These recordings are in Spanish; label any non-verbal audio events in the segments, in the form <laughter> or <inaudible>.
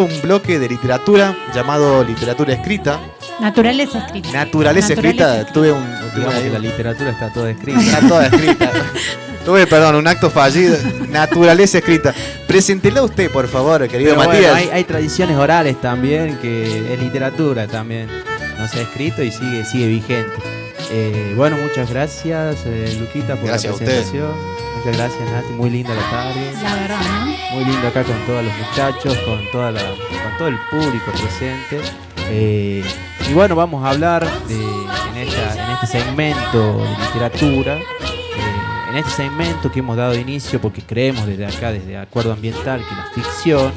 un bloque de literatura llamado literatura escrita. Naturaleza escrita. Naturaleza, escrita. Tuve un. Digamos que la literatura está toda escrita. Está toda escrita. <laughs> Tuve, perdón, un acto fallido. Naturaleza escrita. Preséntela usted, por favor, querido Pero Matías. bueno, hay, hay tradiciones orales también, que es literatura también. No se ha escrito y sigue, sigue vigente. Eh, bueno, muchas gracias, eh, Luquita, por Gracias la presentación. Muchas gracias, Nati. Muy linda la tarde. La verdad, ¿no? Muy lindo acá con todos los muchachos, con, toda la, con todo el público presente. Eh, y bueno, vamos a hablar de, en, esta- en este segmento de literatura, eh, en este segmento que hemos dado inicio porque creemos desde acá, desde Acuerdo Ambiental, que la ficción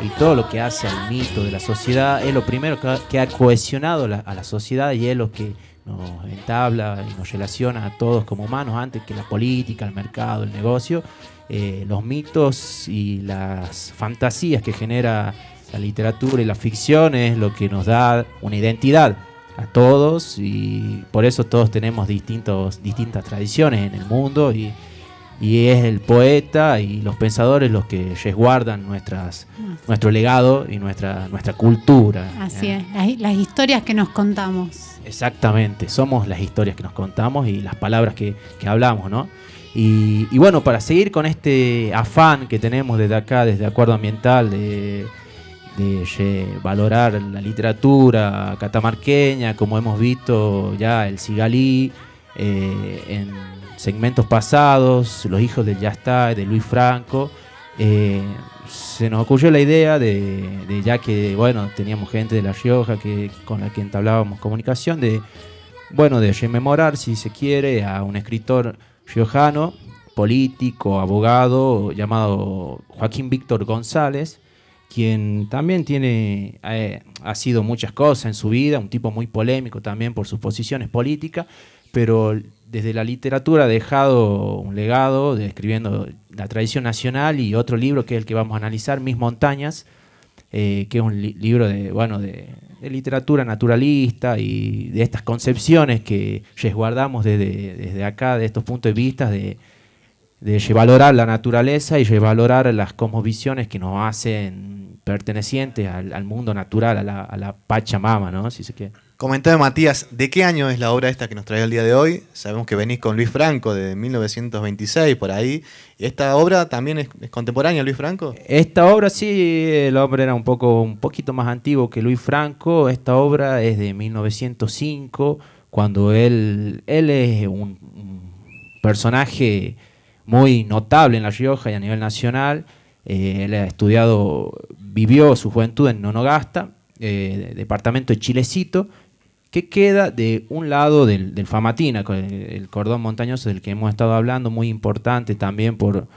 y todo lo que hace al mito de la sociedad es lo primero que ha, que ha cohesionado la- a la sociedad y es lo que nos entabla y nos relaciona a todos como humanos antes que la política, el mercado, el negocio. Eh, los mitos y las fantasías que genera la literatura y la ficción es lo que nos da una identidad a todos y por eso todos tenemos distintos, distintas tradiciones en el mundo y, y es el poeta y los pensadores los que resguardan nuestras, nuestro legado y nuestra, nuestra cultura. Así ¿eh? es, las, las historias que nos contamos. Exactamente, somos las historias que nos contamos y las palabras que, que hablamos, ¿no? Y, y bueno, para seguir con este afán que tenemos desde acá, desde Acuerdo Ambiental, de, de valorar la literatura catamarqueña, como hemos visto ya el Sigalí, eh, en segmentos pasados, Los Hijos del Ya está, de Luis Franco, eh, se nos ocurrió la idea de, de ya que, bueno, teníamos gente de La Rioja que, con la que entablábamos comunicación, de, bueno, de rememorar, si se quiere, a un escritor riojano, político, abogado, llamado Joaquín Víctor González, quien también tiene, eh, ha sido muchas cosas en su vida, un tipo muy polémico también por sus posiciones políticas, pero desde la literatura ha dejado un legado de escribiendo la tradición nacional y otro libro que es el que vamos a analizar, Mis Montañas, eh, que es un li- libro de, bueno, de, de literatura naturalista y de estas concepciones que resguardamos desde, desde acá, de estos puntos de vista, de, de revalorar la naturaleza y revalorar las cosmovisiones que nos hacen pertenecientes al, mundo natural, a la, a la Pachamama, ¿no? Si se quiere. Comentame, Matías, ¿de qué año es la obra esta que nos trae el día de hoy? Sabemos que venís con Luis Franco de 1926, por ahí. ¿Esta obra también es, contemporánea, Luis Franco? Esta obra sí, el hombre era un poco un poquito más antiguo que Luis Franco. Esta obra es de 1905, cuando él, él es un, un personaje muy notable en La Rioja y a nivel nacional. Eh, él ha estudiado, vivió su juventud en Nonogasta, eh, departamento de Chilecito, que queda de un lado del, del Famatina, el, el cordón montañoso del que hemos estado hablando, muy importante también por,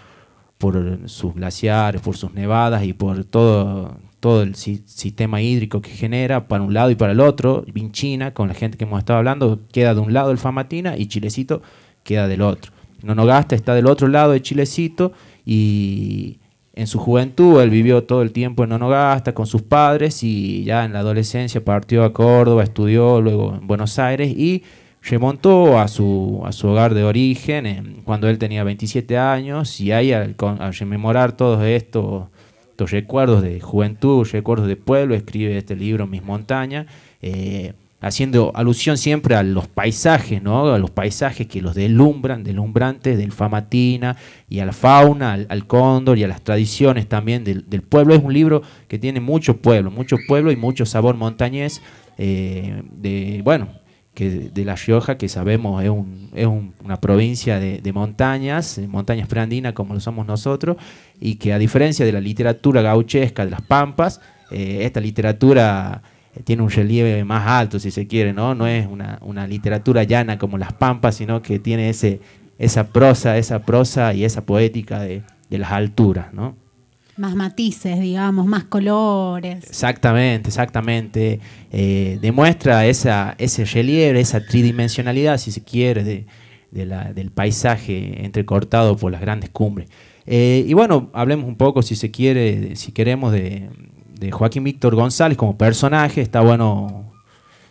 por sus glaciares, por sus nevadas y por todo, todo el si- sistema hídrico que genera para un lado y para el otro. Vinchina, con la gente que hemos estado hablando, queda de un lado del Famatina y Chilecito queda del otro. Nonogasta está del otro lado de Chilecito y en su juventud él vivió todo el tiempo en Nonogasta con sus padres y ya en la adolescencia partió a Córdoba, estudió luego en Buenos Aires y remontó a su, a su hogar de origen en- cuando él tenía 27 años y ahí al, al rememorar todos estos, estos recuerdos de juventud, recuerdos de pueblo, escribe este libro Mis Montañas, eh, haciendo alusión siempre a los paisajes, ¿no? a los paisajes que los deslumbran, deslumbrantes del Famatina y a la fauna, al, cóndor y a las tradiciones también del, pueblo. Es un libro que tiene mucho pueblo, mucho pueblo y mucho sabor montañés, eh, de, bueno, que de La Rioja, que sabemos es, un- es un- una provincia de, montañas, montañas preandinas como lo somos nosotros, y que a diferencia de la literatura gauchesca de las Pampas, eh, esta literatura tiene un relieve más alto, si se quiere, ¿no? No es una, una literatura llana como las Pampas, sino que tiene ese, esa prosa, esa prosa y esa poética de, de las alturas, ¿no? Más matices, digamos, más colores. Exactamente, exactamente. Eh, demuestra esa, ese relieve, esa tridimensionalidad, si se quiere, de, de la- del paisaje entrecortado por las grandes cumbres. Eh, y bueno, hablemos un poco, si se quiere, si queremos, de, de Joaquín Víctor González como personaje. Está bueno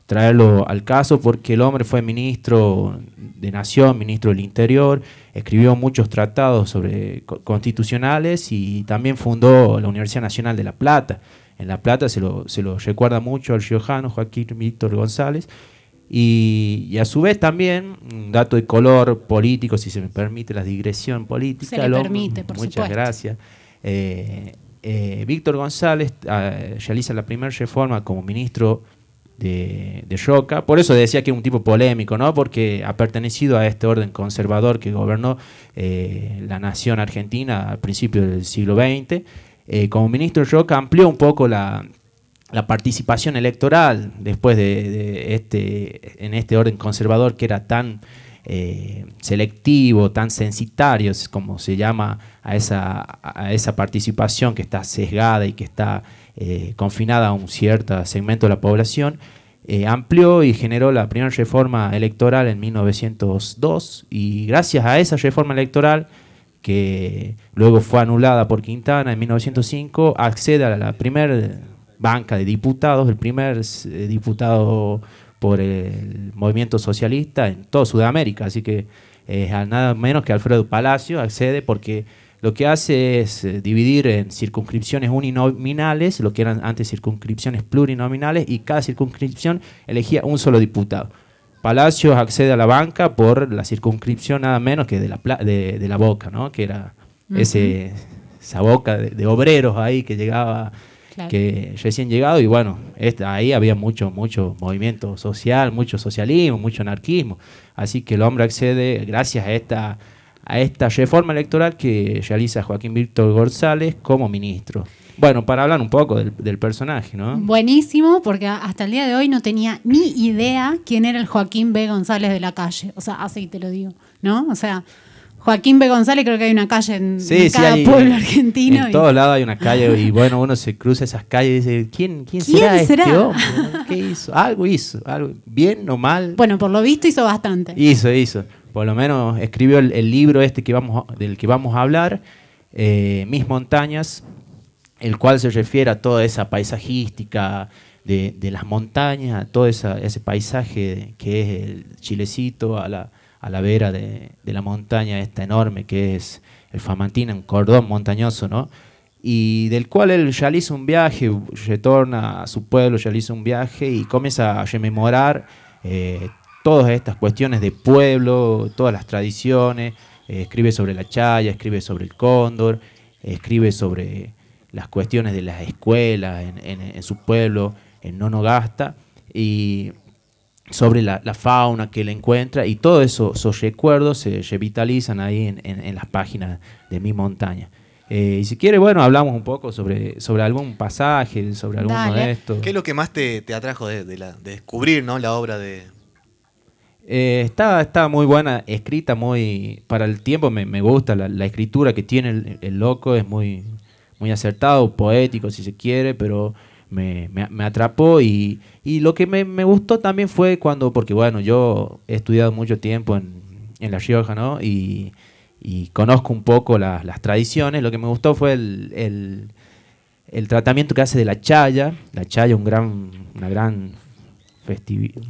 traerlo al caso porque el hombre fue ministro de Nación, ministro del Interior, escribió muchos tratados sobre co- constitucionales y también fundó la Universidad Nacional de La Plata. en La Plata, se lo, se lo recuerda mucho al riojano Joaquín Víctor González. Y, a su vez también, un dato de color político, si se me permite la digresión política. Se le permite, por Muchas gracias. Eh, eh, Víctor González ah, realiza la primera reforma como ministro de, de. Por eso decía que es un tipo polémico, ¿no? Porque ha pertenecido a este orden conservador que gobernó eh, la nación argentina al principio del siglo XX. como ministro de Roca amplió un poco la, participación electoral después de, este en este orden conservador que era tan eh, selectivo, tan censitario, como se llama a esa, a esa participación que está sesgada y que está eh, confinada a un cierto segmento de la población, eh, amplió y generó la primera reforma electoral en 1902 y gracias a esa reforma electoral que luego fue anulada por Quintana en 1905, accede a la primera banca de diputados, el primer eh, diputado por el movimiento socialista en toda Sudamérica. Así que eh, nada menos que Alfredo Palacio accede porque lo que hace es eh, dividir en circunscripciones uninominales, lo que eran antes circunscripciones plurinominales, y cada circunscripción elegía un solo diputado. Palacio accede a la banca por la circunscripción nada menos que de la, de, la Boca, ¿no? que era ese, esa boca de obreros ahí que llegaba que recién llegado y bueno, ahí había mucho, mucho movimiento social, mucho socialismo, mucho anarquismo. Así que el hombre accede gracias a esta, a esta reforma electoral que realiza Joaquín Víctor González como ministro. Bueno, para hablar un poco del, del, personaje, ¿no? Buenísimo, porque hasta el día de hoy no tenía ni idea quién era el Joaquín B. González de la calle. O sea, así te lo digo, ¿no? O sea, Joaquín B. González, creo que hay una calle en, cada pueblo argentino. En todos lados hay una calle <laughs> y bueno, uno se cruza esas calles y dice, ¿quién, quién, será, este hombre? ¿Qué hizo? Algo hizo, algo, bien o mal. Bueno, por lo visto hizo bastante. Hizo, hizo. Por lo menos escribió el, libro este que vamos, del que vamos a hablar, eh, Mis Montañas, el cual se refiere a toda esa paisajística de, de las montañas, a todo esa, ese paisaje que es el Chilecito, a la a la vera de, la montaña esta enorme que es el Famantina, un cordón montañoso, ¿no? Y del cual él realiza un viaje, retorna a su pueblo, realiza un viaje y comienza a rememorar eh, todas estas cuestiones de pueblo, todas las tradiciones, eh, escribe sobre la chaya, escribe sobre el cóndor, escribe sobre las cuestiones de las escuelas en, en su pueblo, en Nonogasta, y sobre la, fauna que él encuentra y todos eso, esos recuerdos se revitalizan ahí en, las páginas de mi montaña. Eh, y si quiere, bueno, hablamos un poco sobre, sobre algún pasaje, sobre alguno de estos. ¿Qué es lo que más te, atrajo de, descubrir ¿no? la obra de...? Eh, está, muy buena, escrita muy... Para el tiempo me, gusta la, escritura que tiene el, loco, es muy, muy acertado, poético si se quiere, pero me, me, atrapó y, y, lo que me, me, gustó también fue cuando, porque bueno, yo he estudiado mucho tiempo en, en La Rioja, ¿no? Y, y conozco un poco las tradiciones, lo que me gustó fue el, el, el, tratamiento que hace de la chaya, la chaya un gran, una gran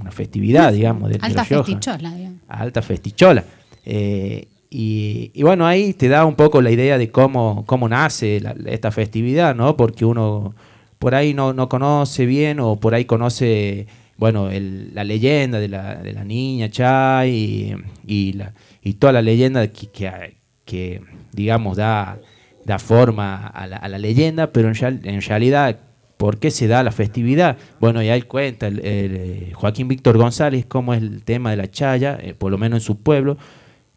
una festividad, digamos, de, Alta festichola, Alta festichola. Eh, y, y, bueno, ahí te da un poco la idea de cómo, cómo nace esta festividad, ¿no? Porque uno por ahí no, no conoce bien o por ahí conoce, bueno, la leyenda de la, de la niña Chay y, la, y toda la leyenda que, que, digamos, da, da forma a la, a la leyenda, pero en, en, realidad, ¿por qué se da la festividad? Bueno, ya él cuenta, el, eh, Joaquín Víctor González, cómo es el tema de la chaya, eh, por lo menos en su pueblo,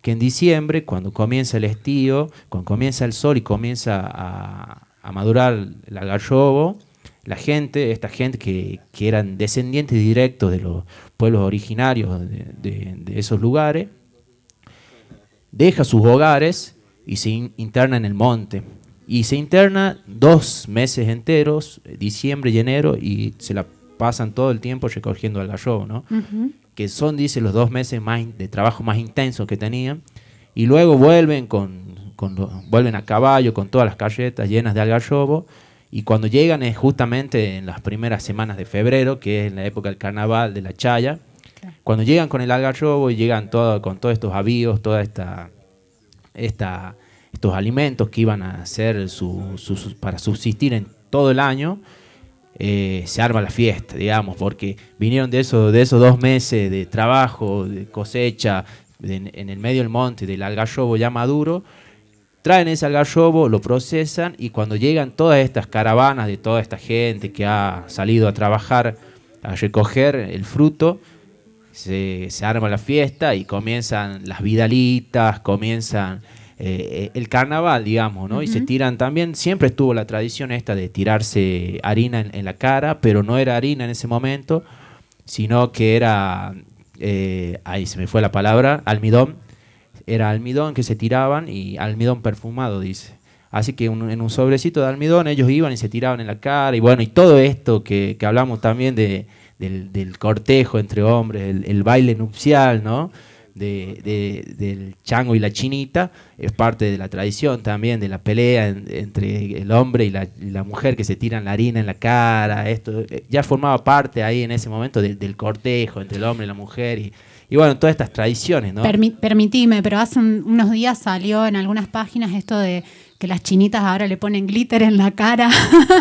que en diciembre, cuando comienza el estío, cuando comienza el sol y comienza a, a madurar el algarrobo, la gente, esta gente que, eran descendientes directos de los pueblos originarios de, esos lugares, deja sus hogares y se interna en el monte. Y se interna dos meses enteros, diciembre y enero, y se la pasan todo el tiempo recogiendo algarrobo, ¿no? Que son, dice, los dos meses más de trabajo más intensos que tenían. Y luego vuelven, con, vuelven a caballo con todas las carretas llenas de algarrobo y cuando llegan es justamente en las primeras semanas de febrero, que es en la época del carnaval de la Chaya. Cuando llegan con el algarrobo y llegan todo, con todos estos avíos, toda esta, esta, estos alimentos que iban a ser su, para subsistir en todo el año, eh, se arma la fiesta, digamos, porque vinieron de, eso, de esos dos meses de trabajo, de cosecha, en el medio del monte, del algarrobo ya maduro, traen ese algarrobo, lo procesan y cuando llegan todas estas caravanas de toda esta gente que ha salido a trabajar, a recoger el fruto, se, se arma la fiesta y comienzan las vidalitas, comienzan eh, el carnaval, digamos, ¿no? Y se tiran también, siempre estuvo la tradición esta de tirarse harina en, la cara, pero no era harina en ese momento, sino que era, eh, ahí se me fue la palabra, almidón. Era almidón que se tiraban y almidón perfumado, dice. Así que en un sobrecito de almidón ellos iban y se tiraban en la cara y bueno, y todo esto que, hablamos también de, del, cortejo entre hombres, el, baile nupcial, ¿no? de, del chango y la chinita, es parte de la tradición también, de la pelea entre el hombre y la, mujer que se tiran la harina en la cara, esto eh, ya formaba parte ahí en ese momento del cortejo entre el hombre y la mujer y bueno, todas estas tradiciones, ¿no? permitime, pero hace unos días salió en algunas páginas esto de que las chinitas ahora le ponen glitter en la cara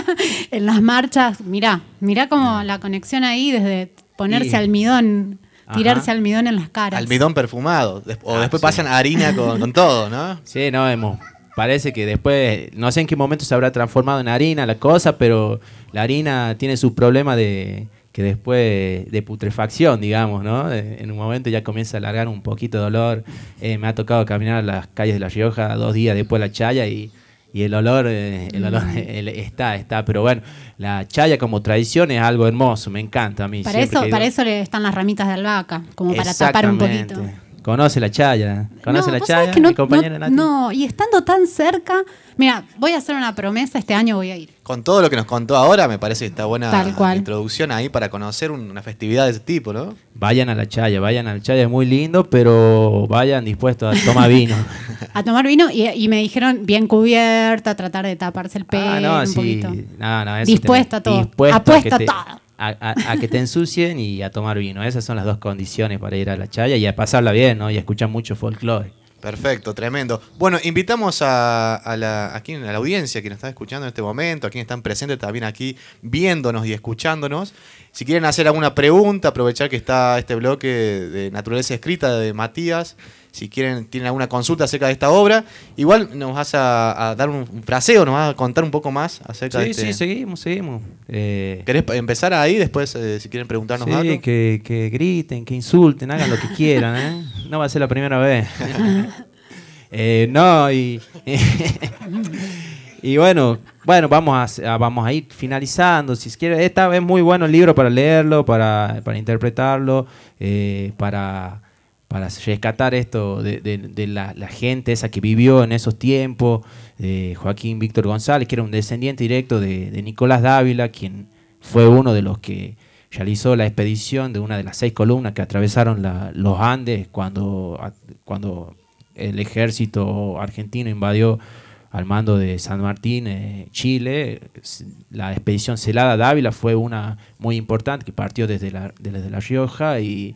<laughs> en las marchas. Mirá, mirá como la conexión ahí desde ponerse almidón tirarse almidón en las caras. Almidón perfumado. O ah, después pasan harina con, todo, ¿no? <laughs> Sí, no, hemos. Parece que después, no sé en qué momento se habrá transformado en harina la cosa, pero la harina tiene su problema de que después de putrefacción, digamos, ¿no? En un momento ya comienza a alargar un poquito de dolor. Eh, me ha tocado caminar a las calles de La Rioja dos días después de la chaya y y el olor, eh, el olor está, está, pero bueno, la chaya como tradición es algo hermoso, me encanta a mí. Para eso, para eso le están las ramitas de albahaca, como para tapar un poquito. Conoce la chaya, conoce la chaya, mi compañera no, no, y estando tan cerca, Mira, voy a hacer una promesa, este año voy a ir. Con todo lo que nos contó ahora, me parece que está buena introducción ahí para conocer una festividad de ese tipo, ¿no? Vayan a la Chaya, vayan a la Chaya, es muy lindo, pero vayan dispuestos a tomar vino. <laughs> a tomar vino y, me dijeron bien cubierta, tratar de taparse el pelo ah, no, un sí. No, no, dispuesta a todo. Apuesta a, que todo. A, que te ensucien y a tomar vino. Esas son las dos condiciones para ir a la Chaya y a pasarla bien, ¿no? Y a escuchar mucho folclore. Perfecto, tremendo. Bueno, invitamos a, la, aquí, a la audiencia que nos está escuchando en este momento, a quienes están presentes también aquí viéndonos y escuchándonos. Si quieren hacer alguna pregunta, aprovechar que está este bloque de naturaleza escrita de Matías si quieren, tienen alguna consulta acerca de esta obra. Igual nos vas a, dar un, fraseo, nos vas a contar un poco más acerca de este... Sí, seguimos, seguimos. Eh, ¿Querés empezar ahí? Después, eh, si quieren preguntarnos sí, algo. Que, que griten, que insulten, hagan lo que quieran. ¿eh? No va a ser la primera vez. <laughs> Eh, no, y... <laughs> y bueno, bueno, vamos a, vamos a ir finalizando. Si quiere, esta es muy bueno el libro para leerlo, para, para interpretarlo, para para rescatar esto de, la, gente esa que vivió en esos tiempos, de Joaquín Víctor González, que era un descendiente directo de, Nicolás Dávila, quien fue uno de los que realizó la expedición de una de las seis columnas que atravesaron los Andes cuando, cuando el ejército argentino invadió al mando de San Martín, eh, Chile. La expedición Celada Dávila fue una muy importante que partió desde la, desde la Rioja y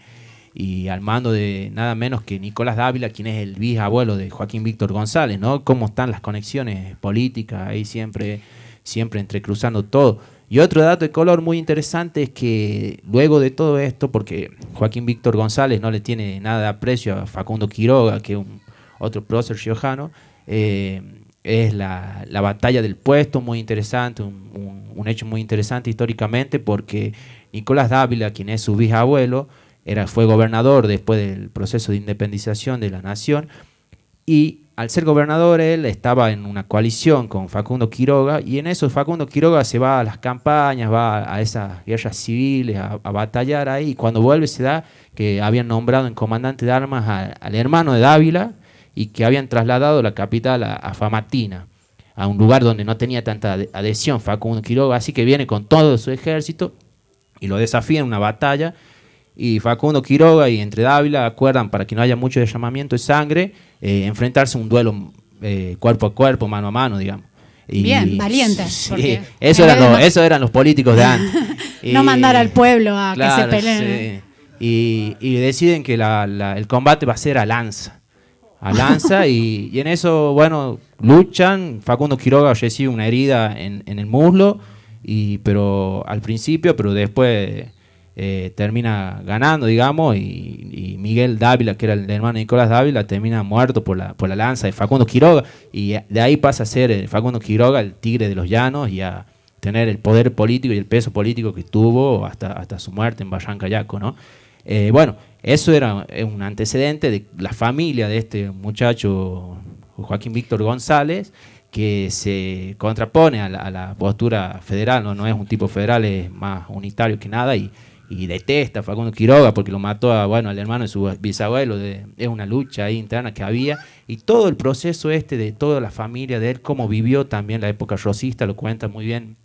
y al mando de nada menos que Nicolás Dávila, quien es el bisabuelo de Joaquín Víctor González, ¿no? Cómo están las conexiones políticas ahí siempre, siempre entrecruzando todo. Y otro dato de color muy interesante es que luego de todo esto, porque Joaquín Víctor González no le tiene nada de aprecio a Facundo Quiroga, que es un, otro prócer riojano, eh, es la, batalla del puesto muy interesante, un, un hecho muy interesante históricamente, porque Nicolás Dávila, quien es su bisabuelo, era, fue gobernador después del proceso de independización de la nación y al ser gobernador él estaba en una coalición con Facundo Quiroga y en eso Facundo Quiroga se va a las campañas, va a esas guerras civiles, a, batallar ahí y cuando vuelve se da que habían nombrado en comandante de armas al hermano de Dávila y que habían trasladado la capital a, a Famatina, a un lugar donde no tenía tanta adhesión Facundo Quiroga, así que viene con todo su ejército y lo desafía en una batalla y Facundo Quiroga y entre Dávila acuerdan para que no haya mucho llamamiento de sangre, eh, enfrentarse a un duelo eh, cuerpo a cuerpo, mano a mano, digamos. Bien, valiente. <laughs> eso, eran los, eso eran los políticos de antes. <laughs> no mandar al pueblo a que se peleen. Y, deciden que el combate va a ser a lanza. A lanza <laughs> y, en eso, bueno, luchan. Facundo Quiroga recibe una herida en, en el muslo y, pero al principio, pero después eh, termina ganando, digamos, y, Miguel Dávila, que era el hermano de Nicolás Dávila, termina muerto por la, por la lanza de Facundo Quiroga, y de ahí pasa a ser eh, Facundo Quiroga el tigre de los llanos y a tener el poder político y el peso político que tuvo hasta, hasta su muerte en Barranca Yaco, ¿no? Eh, bueno, eso era un antecedente de la familia de este muchacho Joaquín Víctor González, que se contrapone a la, postura federal, ¿no? no es un tipo federal, es más unitario que nada, y, y detesta a Facundo Quiroga porque lo mató a, bueno, al hermano de su bisabuelo. De, es una lucha ahí interna que había. Y todo el proceso este de toda la familia de él, cómo vivió también la época rosista, lo cuenta muy bien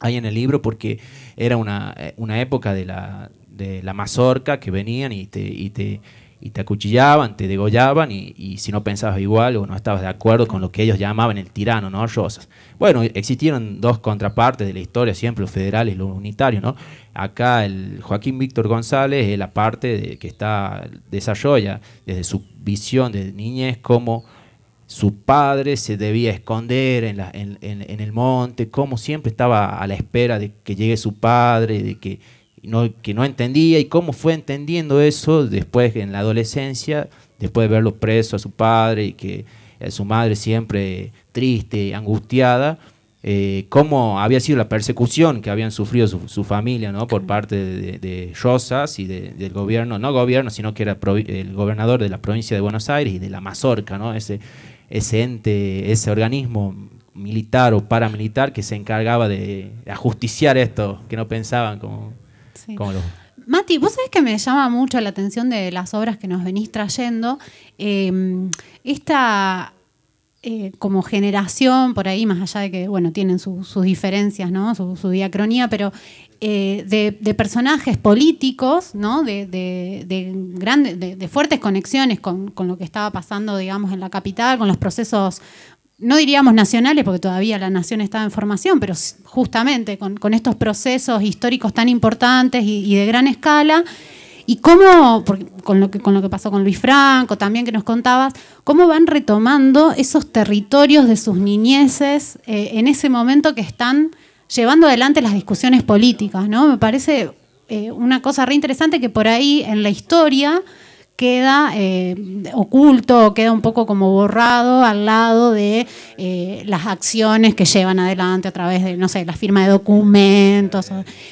ahí en el libro porque era una, eh, una época de la, de la mazorca que venían y te, y te y te acuchillaban, te degollaban y, si no pensabas igual o no estabas de acuerdo con lo que ellos llamaban el tirano, ¿no? Rosas. Bueno, existieron dos contrapartes de la historia, siempre los federales y los unitarios, ¿no? Acá el Joaquín Víctor González es la parte de, que está desarrolla desde su visión de niñez como su padre se debía esconder en, la, en, en el monte, como siempre estaba a la espera de que llegue su padre, de que que no entendía y cómo fue entendiendo eso después en la adolescencia, después de verlo preso a su padre y que a su madre siempre triste, angustiada, eh, cómo había sido la persecución que habían sufrido su, familia ¿no? por parte de, Rosas y del gobierno, no gobierno, sino que era el gobernador de la provincia de Buenos Aires y de la Mazorca, ¿no? ese, ese ente, ese organismo militar o paramilitar que se encargaba de ajusticiar esto, que no pensaban como Mati, vos sabés que me llama mucho la atención de las obras que nos venís trayendo. Em, esta eh, como generación, por ahí, más allá de que, bueno, tienen sus diferencias, ¿no? Su, diacronía, pero eh, de, personajes políticos, ¿no? De, de fuertes conexiones con, con, lo que estaba pasando, digamos, en la capital, con los procesos no diríamos nacionales, porque todavía la nación estaba en formación, pero justamente con, estos procesos históricos tan importantes y, de gran escala, y cómo, con, lo que, con lo que pasó con Luis Franco también que nos contabas, cómo van retomando esos territorios de sus niñeces eh, en ese momento que están llevando adelante las discusiones políticas, ¿no? Me parece eh, una cosa re interesante que por ahí en la historia queda eh, oculto, queda un poco como borrado al lado de eh, las acciones que llevan adelante a través de, no sé, la firma de documentos.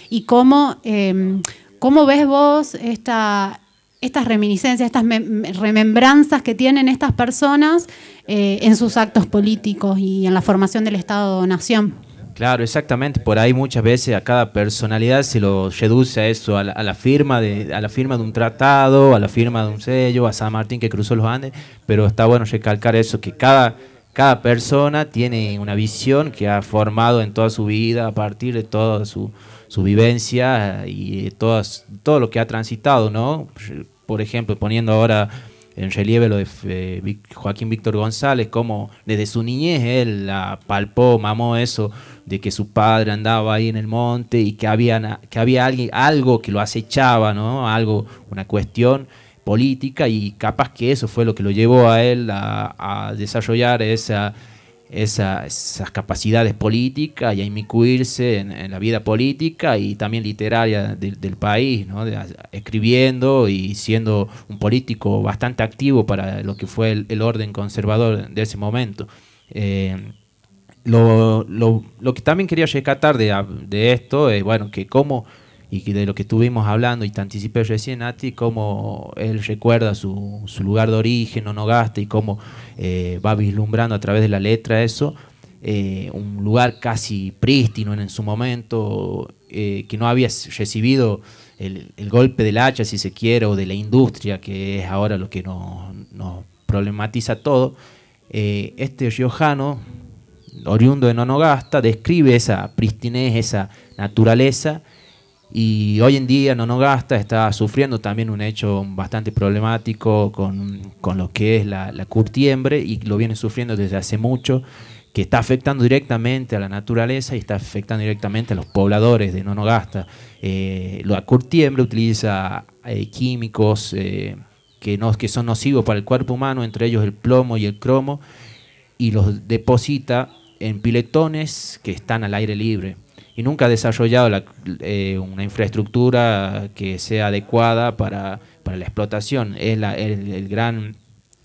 Y cómo, em, cómo ves vos esta, estas reminiscencias, estas remembranzas que tienen estas personas eh, en sus actos políticos y en la formación del Estado-Nación. Claro, exactamente. Por ahí muchas veces a cada personalidad se lo reduce a eso, a la, firma de, a la firma de un tratado, a la firma de un sello, a San Martín que cruzó los Andes. Pero está bueno recalcar eso, que cada, cada persona tiene una visión que ha formado en toda su vida a partir de toda su, su vivencia y todas, todo lo que ha transitado, ¿no? Por ejemplo, poniendo ahora en relieve lo de eh, Joaquín Víctor González, como desde su niñez él palpó, mamó eso de que su padre andaba ahí en el monte y que había, que había alguien, algo que lo acechaba, ¿no? Algo, una cuestión política y capaz que eso fue lo que lo llevó a él a, desarrollar esa, esas capacidades políticas y a inmiscuirse en, la vida política y también literaria del país, escribiendo y siendo un político bastante activo para lo que fue el, orden conservador de ese momento. Eh, lo, lo, lo, que también quería rescatar de, de esto es, bueno, que cómo, y de lo que estuvimos hablando y te anticipé recién, a ti, cómo él recuerda su, su lugar de origen, Onogasta, y cómo eh, va vislumbrando a través de la letra eso, eh, un lugar casi prístino en, su momento, eh, que no había recibido el, el, golpe del hacha, si se quiere, o de la industria, que es ahora lo que nos, nos problematiza todo. este riojano, oriundo de Nonogasta, describe esa pristinez, esa naturaleza, y hoy en día Nonogasta está sufriendo también un hecho bastante problemático con, lo que es la, curtiembre, y lo viene sufriendo desde hace mucho, que está afectando directamente a la naturaleza y está afectando directamente a los pobladores de Nonogasta. Eh, la curtiembre utiliza eh, químicos eh, que, no, que son nocivos para el cuerpo humano, entre ellos el plomo y el cromo, y los deposita en piletones que están al aire libre. Nunca ha desarrollado eh, una infraestructura que sea adecuada para, la explotación. Es la, el, gran,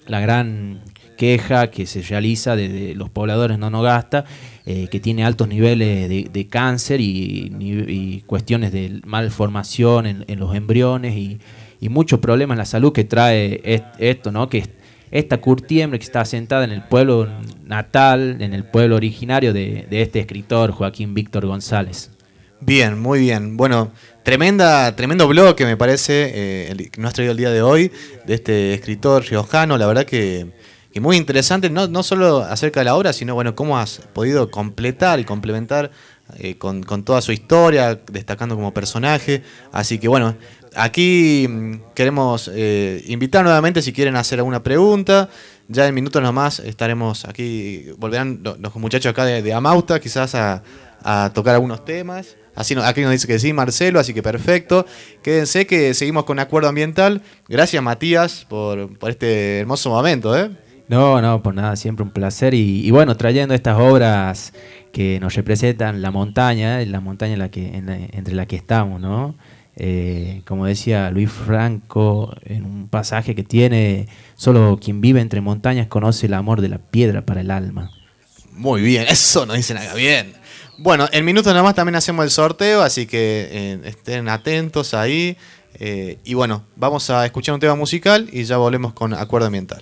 la gran queja que se realiza de, los pobladores no nogasta, eh, que tiene altos niveles de, cáncer y, cuestiones de malformación en, los embriones y, muchos problemas en la salud que trae esto, ¿no? Que esta curtiembre que está asentada en el pueblo natal, en el pueblo originario de, este escritor, Joaquín Víctor González. Bien, muy bien. Bueno, tremenda, tremendo blog que me parece eh, que nos ha traído el día de hoy de este escritor riojano. La verdad que, muy interesante, no, solo acerca de la obra, sino bueno, cómo has podido completar y complementar eh, con, toda su historia, destacando como personaje. Así que bueno, Aquí mm, queremos eh, invitar nuevamente si quieren hacer alguna pregunta. Ya en minutos nomás estaremos aquí, volverán los muchachos acá de, Amauta quizás a, tocar algunos temas. Aquí nos dice que sí, Marcelo, así que perfecto. Quédense que seguimos con Acuerdo Ambiental. Gracias, Matías, por, este hermoso momento. ¿eh? No, no, por nada, siempre un placer. Y, bueno, trayendo estas obras que nos representan la montaña, la montaña entre la que estamos, ¿no? Eh, como decía Luis Franco en un pasaje que tiene, solo quien vive entre montañas conoce el amor de la piedra para el alma. Muy bien, <laughs> eso no dice nada bien. Bueno, en minutos nada más también hacemos el sorteo, así que eh, estén atentos ahí. Eh, y bueno, vamos a escuchar un tema musical y ya volvemos con Acuerdo Ambiental.